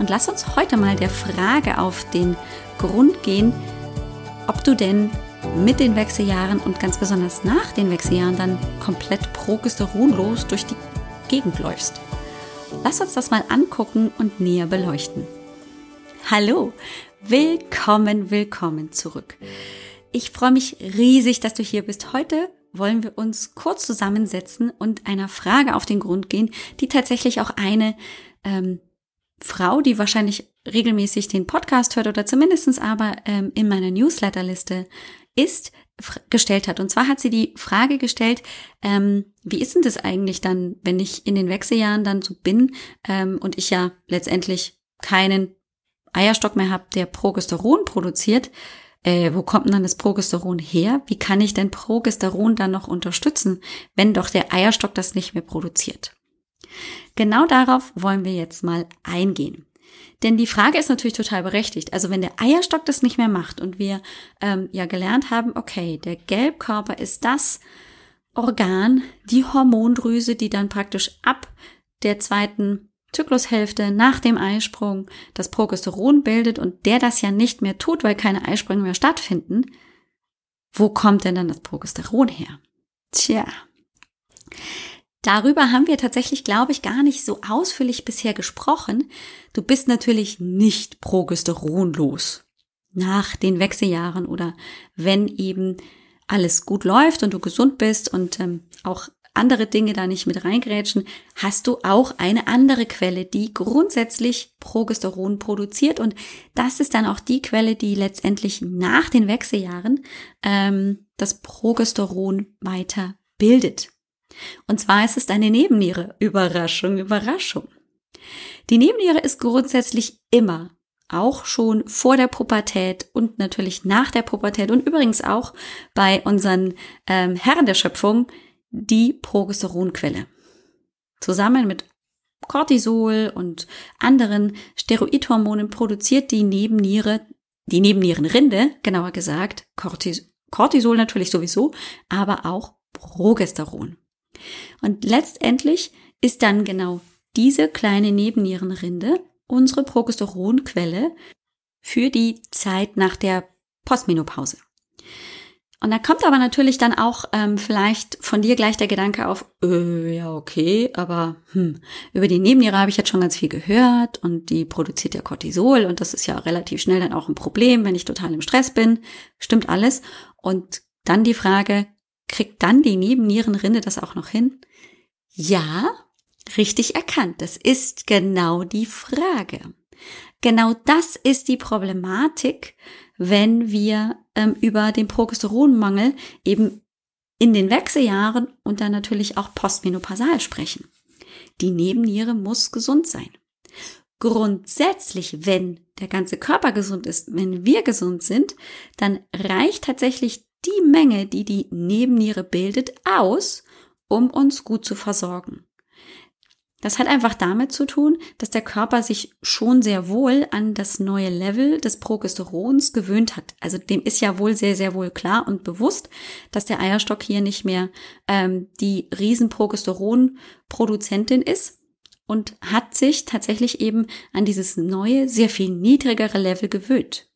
Und lass uns heute mal der Frage auf den Grund gehen, ob du denn mit den Wechseljahren und ganz besonders nach den Wechseljahren dann komplett progesteronlos durch die Gegend läufst. Lass uns das mal angucken und näher beleuchten. Hallo, willkommen, willkommen zurück. Ich freue mich riesig, dass du hier bist. Heute wollen wir uns kurz zusammensetzen und einer Frage auf den Grund gehen, die tatsächlich auch eine ähm, Frau, die wahrscheinlich regelmäßig den Podcast hört oder zumindestens aber ähm, in meiner Newsletterliste ist, gestellt hat. Und zwar hat sie die Frage gestellt, ähm, wie ist denn das eigentlich dann, wenn ich in den Wechseljahren dann so bin ähm, und ich ja letztendlich keinen Eierstock mehr habe, der Progesteron produziert, äh, wo kommt denn dann das Progesteron her? Wie kann ich denn Progesteron dann noch unterstützen, wenn doch der Eierstock das nicht mehr produziert? Genau darauf wollen wir jetzt mal eingehen. Denn die Frage ist natürlich total berechtigt. Also wenn der Eierstock das nicht mehr macht und wir ähm, ja gelernt haben, okay, der Gelbkörper ist das Organ, die Hormondrüse, die dann praktisch ab der zweiten Zyklushälfte nach dem Eisprung das Progesteron bildet und der das ja nicht mehr tut, weil keine Eisprünge mehr stattfinden, wo kommt denn dann das Progesteron her? Tja, Darüber haben wir tatsächlich, glaube ich, gar nicht so ausführlich bisher gesprochen. Du bist natürlich nicht progesteronlos nach den Wechseljahren oder wenn eben alles gut läuft und du gesund bist und ähm, auch andere Dinge da nicht mit reingrätschen, hast du auch eine andere Quelle, die grundsätzlich Progesteron produziert. Und das ist dann auch die Quelle, die letztendlich nach den Wechseljahren ähm, das Progesteron weiter bildet. Und zwar ist es deine Nebenniere. Überraschung, Überraschung. Die Nebenniere ist grundsätzlich immer, auch schon vor der Pubertät und natürlich nach der Pubertät und übrigens auch bei unseren ähm, Herren der Schöpfung, die Progesteronquelle. Zusammen mit Cortisol und anderen Steroidhormonen produziert die Nebenniere, die Nebennierenrinde, genauer gesagt, Cortis Cortisol natürlich sowieso, aber auch Progesteron. Und letztendlich ist dann genau diese kleine Nebennierenrinde unsere Progesteronquelle für die Zeit nach der Postmenopause. Und da kommt aber natürlich dann auch ähm, vielleicht von dir gleich der Gedanke auf, äh, ja okay, aber hm, über die Nebenniere habe ich jetzt schon ganz viel gehört und die produziert ja Cortisol und das ist ja relativ schnell dann auch ein Problem, wenn ich total im Stress bin. Stimmt alles. Und dann die Frage, kriegt dann die Nebennierenrinde das auch noch hin? Ja, richtig erkannt. Das ist genau die Frage. Genau das ist die Problematik, wenn wir ähm, über den Progesteronmangel eben in den Wechseljahren und dann natürlich auch postmenopausal sprechen. Die Nebenniere muss gesund sein. Grundsätzlich, wenn der ganze Körper gesund ist, wenn wir gesund sind, dann reicht tatsächlich die Menge, die die Nebenniere bildet, aus, um uns gut zu versorgen. Das hat einfach damit zu tun, dass der Körper sich schon sehr wohl an das neue Level des Progesterons gewöhnt hat. Also dem ist ja wohl sehr, sehr wohl klar und bewusst, dass der Eierstock hier nicht mehr ähm, die Riesenprogesteronproduzentin ist und hat sich tatsächlich eben an dieses neue, sehr viel niedrigere Level gewöhnt.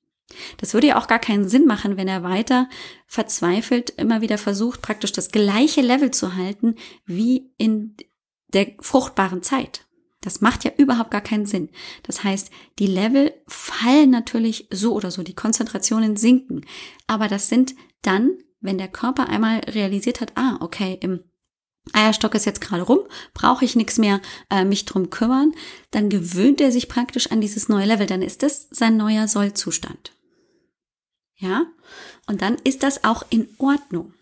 Das würde ja auch gar keinen Sinn machen, wenn er weiter verzweifelt immer wieder versucht, praktisch das gleiche Level zu halten wie in der fruchtbaren Zeit. Das macht ja überhaupt gar keinen Sinn. Das heißt, die Level fallen natürlich so oder so, die Konzentrationen sinken. Aber das sind dann, wenn der Körper einmal realisiert hat, ah, okay, im Eierstock ist jetzt gerade rum, brauche ich nichts mehr äh, mich drum kümmern, dann gewöhnt er sich praktisch an dieses neue Level, dann ist das sein neuer Sollzustand. Ja? Und dann ist das auch in Ordnung.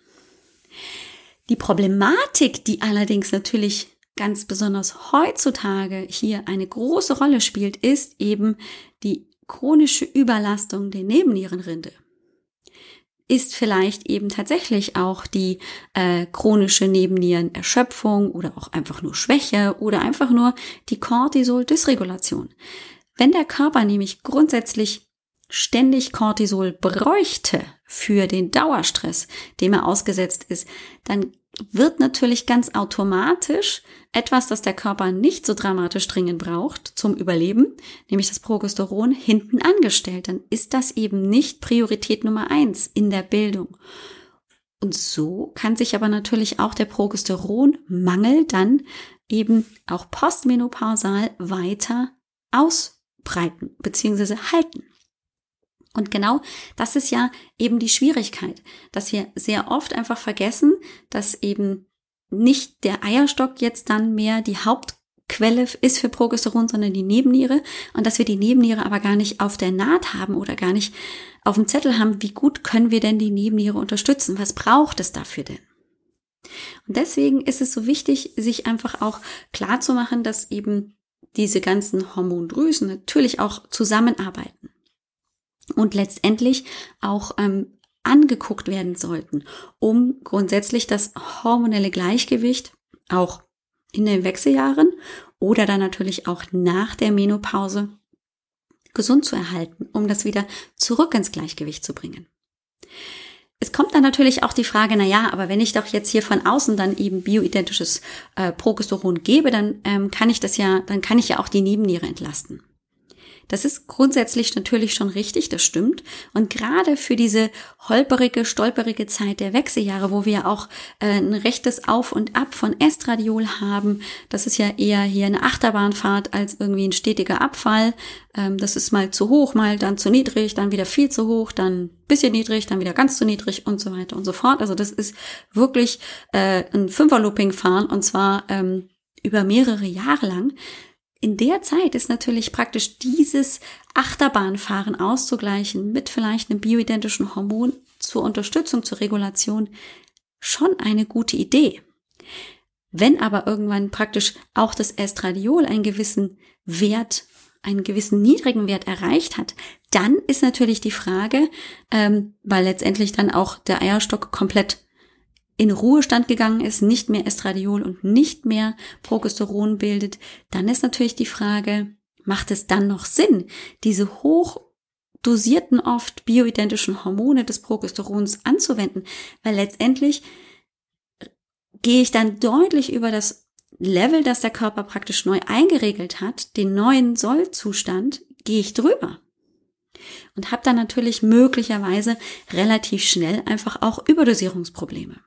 Die Problematik, die allerdings natürlich ganz besonders heutzutage hier eine große Rolle spielt, ist eben die chronische Überlastung der Nebennierenrinde? Ist vielleicht eben tatsächlich auch die äh, chronische Nebennierenerschöpfung oder auch einfach nur Schwäche oder einfach nur die Cortisol-Dysregulation? Wenn der Körper nämlich grundsätzlich ständig Cortisol bräuchte für den Dauerstress, dem er ausgesetzt ist, dann wird natürlich ganz automatisch etwas, das der Körper nicht so dramatisch dringend braucht zum Überleben, nämlich das Progesteron, hinten angestellt. Dann ist das eben nicht Priorität Nummer eins in der Bildung. Und so kann sich aber natürlich auch der Progesteronmangel dann eben auch postmenopausal weiter ausbreiten bzw. halten. Und genau das ist ja eben die Schwierigkeit, dass wir sehr oft einfach vergessen, dass eben nicht der Eierstock jetzt dann mehr die Hauptquelle ist für Progesteron, sondern die Nebenniere und dass wir die Nebenniere aber gar nicht auf der Naht haben oder gar nicht auf dem Zettel haben, wie gut können wir denn die Nebenniere unterstützen? Was braucht es dafür denn? Und deswegen ist es so wichtig, sich einfach auch klar zu machen, dass eben diese ganzen Hormondrüsen natürlich auch zusammenarbeiten und letztendlich auch ähm, angeguckt werden sollten, um grundsätzlich das hormonelle Gleichgewicht auch in den Wechseljahren oder dann natürlich auch nach der Menopause gesund zu erhalten, um das wieder zurück ins Gleichgewicht zu bringen. Es kommt dann natürlich auch die Frage, na ja, aber wenn ich doch jetzt hier von außen dann eben bioidentisches äh, Progesteron gebe, dann ähm, kann ich das ja, dann kann ich ja auch die Nebenniere entlasten. Das ist grundsätzlich natürlich schon richtig, das stimmt. Und gerade für diese holperige, stolperige Zeit der Wechseljahre, wo wir auch äh, ein rechtes Auf und Ab von Estradiol haben, das ist ja eher hier eine Achterbahnfahrt als irgendwie ein stetiger Abfall. Ähm, das ist mal zu hoch, mal dann zu niedrig, dann wieder viel zu hoch, dann bisschen niedrig, dann wieder ganz zu niedrig und so weiter und so fort. Also das ist wirklich äh, ein Fünferlooping fahren und zwar ähm, über mehrere Jahre lang in der Zeit ist natürlich praktisch dieses Achterbahnfahren auszugleichen mit vielleicht einem bioidentischen Hormon zur Unterstützung, zur Regulation schon eine gute Idee. Wenn aber irgendwann praktisch auch das Estradiol einen gewissen Wert, einen gewissen niedrigen Wert erreicht hat, dann ist natürlich die Frage, ähm, weil letztendlich dann auch der Eierstock komplett in Ruhestand gegangen ist, nicht mehr Estradiol und nicht mehr Progesteron bildet, dann ist natürlich die Frage, macht es dann noch Sinn, diese hoch dosierten oft bioidentischen Hormone des Progesterons anzuwenden, weil letztendlich gehe ich dann deutlich über das Level, das der Körper praktisch neu eingeregelt hat, den neuen Sollzustand, gehe ich drüber. Und habe dann natürlich möglicherweise relativ schnell einfach auch Überdosierungsprobleme.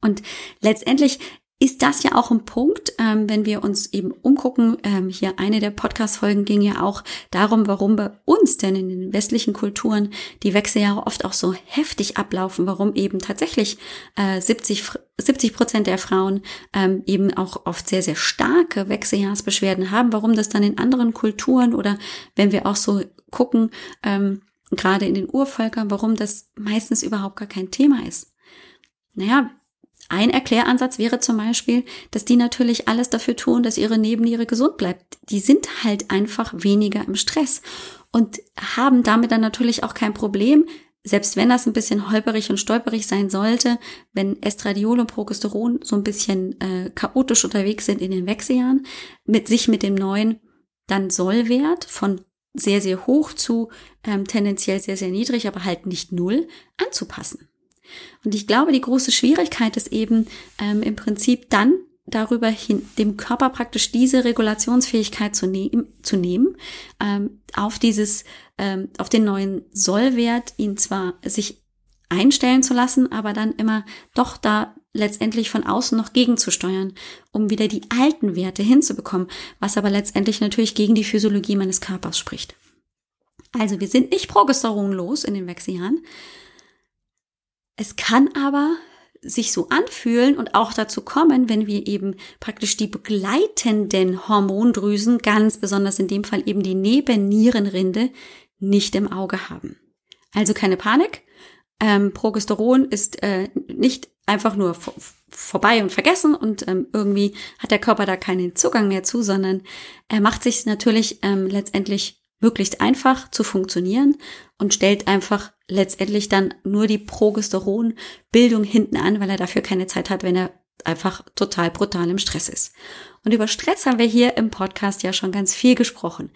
Und letztendlich ist das ja auch ein Punkt, ähm, wenn wir uns eben umgucken. Ähm, hier eine der Podcast-Folgen ging ja auch darum, warum bei uns denn in den westlichen Kulturen die Wechseljahre oft auch so heftig ablaufen, warum eben tatsächlich äh, 70 70 Prozent der Frauen ähm, eben auch oft sehr, sehr starke Wechseljahrsbeschwerden haben, warum das dann in anderen Kulturen oder wenn wir auch so gucken, ähm, gerade in den Urvölkern, warum das meistens überhaupt gar kein Thema ist. Naja, ein Erkläransatz wäre zum Beispiel, dass die natürlich alles dafür tun, dass ihre Nebenniere gesund bleibt. Die sind halt einfach weniger im Stress und haben damit dann natürlich auch kein Problem, selbst wenn das ein bisschen holperig und stolperig sein sollte, wenn Estradiol und Progesteron so ein bisschen äh, chaotisch unterwegs sind in den Wechseljahren, mit sich mit dem neuen dann Sollwert von sehr, sehr hoch zu ähm, tendenziell sehr, sehr niedrig, aber halt nicht null anzupassen. Und ich glaube, die große Schwierigkeit ist eben ähm, im Prinzip dann darüber hin, dem Körper praktisch diese Regulationsfähigkeit zu, nehm, zu nehmen, ähm, auf dieses, ähm, auf den neuen Sollwert, ihn zwar sich einstellen zu lassen, aber dann immer doch da letztendlich von außen noch gegenzusteuern, um wieder die alten Werte hinzubekommen, was aber letztendlich natürlich gegen die Physiologie meines Körpers spricht. Also wir sind nicht progesteronlos in den Wechseljahren, es kann aber sich so anfühlen und auch dazu kommen, wenn wir eben praktisch die begleitenden Hormondrüsen, ganz besonders in dem Fall eben die Nebennierenrinde, nicht im Auge haben. Also keine Panik. Ähm, Progesteron ist äh, nicht einfach nur vorbei und vergessen und ähm, irgendwie hat der Körper da keinen Zugang mehr zu, sondern er macht sich natürlich ähm, letztendlich möglichst einfach zu funktionieren und stellt einfach letztendlich dann nur die Progesteronbildung hinten an, weil er dafür keine Zeit hat, wenn er einfach total brutal im Stress ist. Und über Stress haben wir hier im Podcast ja schon ganz viel gesprochen.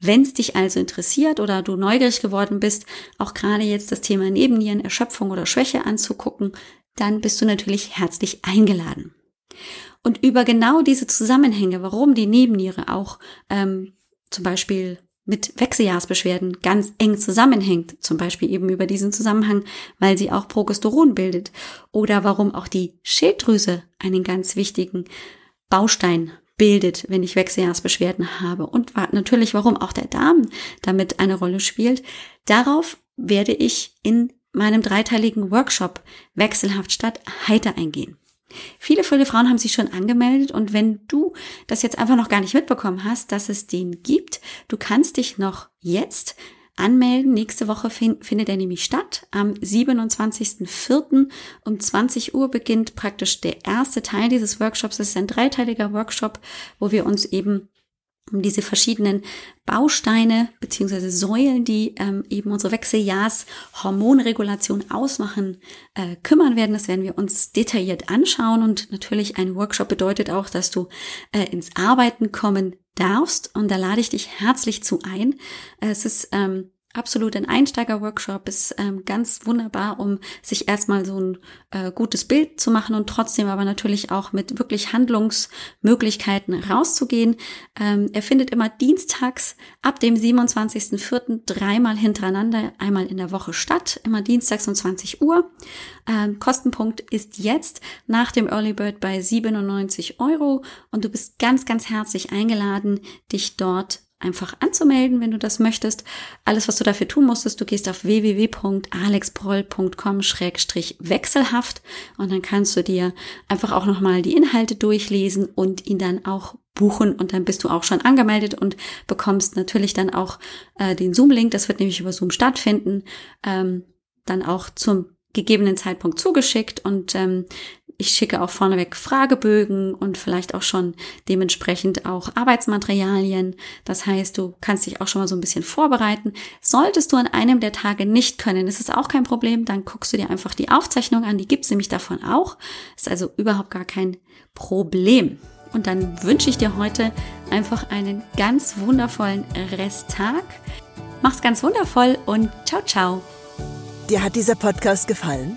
Wenn es dich also interessiert oder du neugierig geworden bist, auch gerade jetzt das Thema Nebennieren, Erschöpfung oder Schwäche anzugucken, dann bist du natürlich herzlich eingeladen. Und über genau diese Zusammenhänge, warum die Nebenniere auch ähm, zum Beispiel mit Wechseljahrsbeschwerden ganz eng zusammenhängt, zum Beispiel eben über diesen Zusammenhang, weil sie auch Progesteron bildet, oder warum auch die Schilddrüse einen ganz wichtigen Baustein bildet, wenn ich Wechseljahrsbeschwerden habe und natürlich, warum auch der Darm damit eine Rolle spielt. Darauf werde ich in meinem dreiteiligen Workshop Wechselhaft statt heiter eingehen. Viele, viele Frauen haben sich schon angemeldet und wenn du das jetzt einfach noch gar nicht mitbekommen hast, dass es den gibt, du kannst dich noch jetzt anmelden. Nächste Woche find, findet er nämlich statt. Am 27.04. um 20 Uhr beginnt praktisch der erste Teil dieses Workshops. Es ist ein dreiteiliger Workshop, wo wir uns eben um diese verschiedenen Bausteine beziehungsweise Säulen, die ähm, eben unsere Wechseljahrs-Hormonregulation ausmachen, äh, kümmern werden. Das werden wir uns detailliert anschauen und natürlich ein Workshop bedeutet auch, dass du äh, ins Arbeiten kommen darfst und da lade ich dich herzlich zu ein. Äh, es ist ähm, absolut ein Einsteiger-Workshop, ist ähm, ganz wunderbar, um sich erstmal so ein äh, gutes Bild zu machen und trotzdem aber natürlich auch mit wirklich Handlungsmöglichkeiten rauszugehen. Ähm, er findet immer dienstags ab dem 27.04. dreimal hintereinander, einmal in der Woche statt, immer dienstags um 20 Uhr. Ähm, Kostenpunkt ist jetzt nach dem Early Bird bei 97 Euro und du bist ganz, ganz herzlich eingeladen, dich dort einfach anzumelden, wenn du das möchtest. Alles, was du dafür tun musstest, du gehst auf www.alexbroll.com-wechselhaft und dann kannst du dir einfach auch nochmal die Inhalte durchlesen und ihn dann auch buchen und dann bist du auch schon angemeldet und bekommst natürlich dann auch äh, den Zoom-Link. Das wird nämlich über Zoom stattfinden. Ähm, dann auch zum gegebenen Zeitpunkt zugeschickt und ähm, ich schicke auch vorneweg Fragebögen und vielleicht auch schon dementsprechend auch Arbeitsmaterialien. Das heißt, du kannst dich auch schon mal so ein bisschen vorbereiten. Solltest du an einem der Tage nicht können, ist es auch kein Problem. Dann guckst du dir einfach die Aufzeichnung an. Die gibt's nämlich davon auch. Ist also überhaupt gar kein Problem. Und dann wünsche ich dir heute einfach einen ganz wundervollen Resttag. Mach's ganz wundervoll und ciao, ciao. Dir hat dieser Podcast gefallen?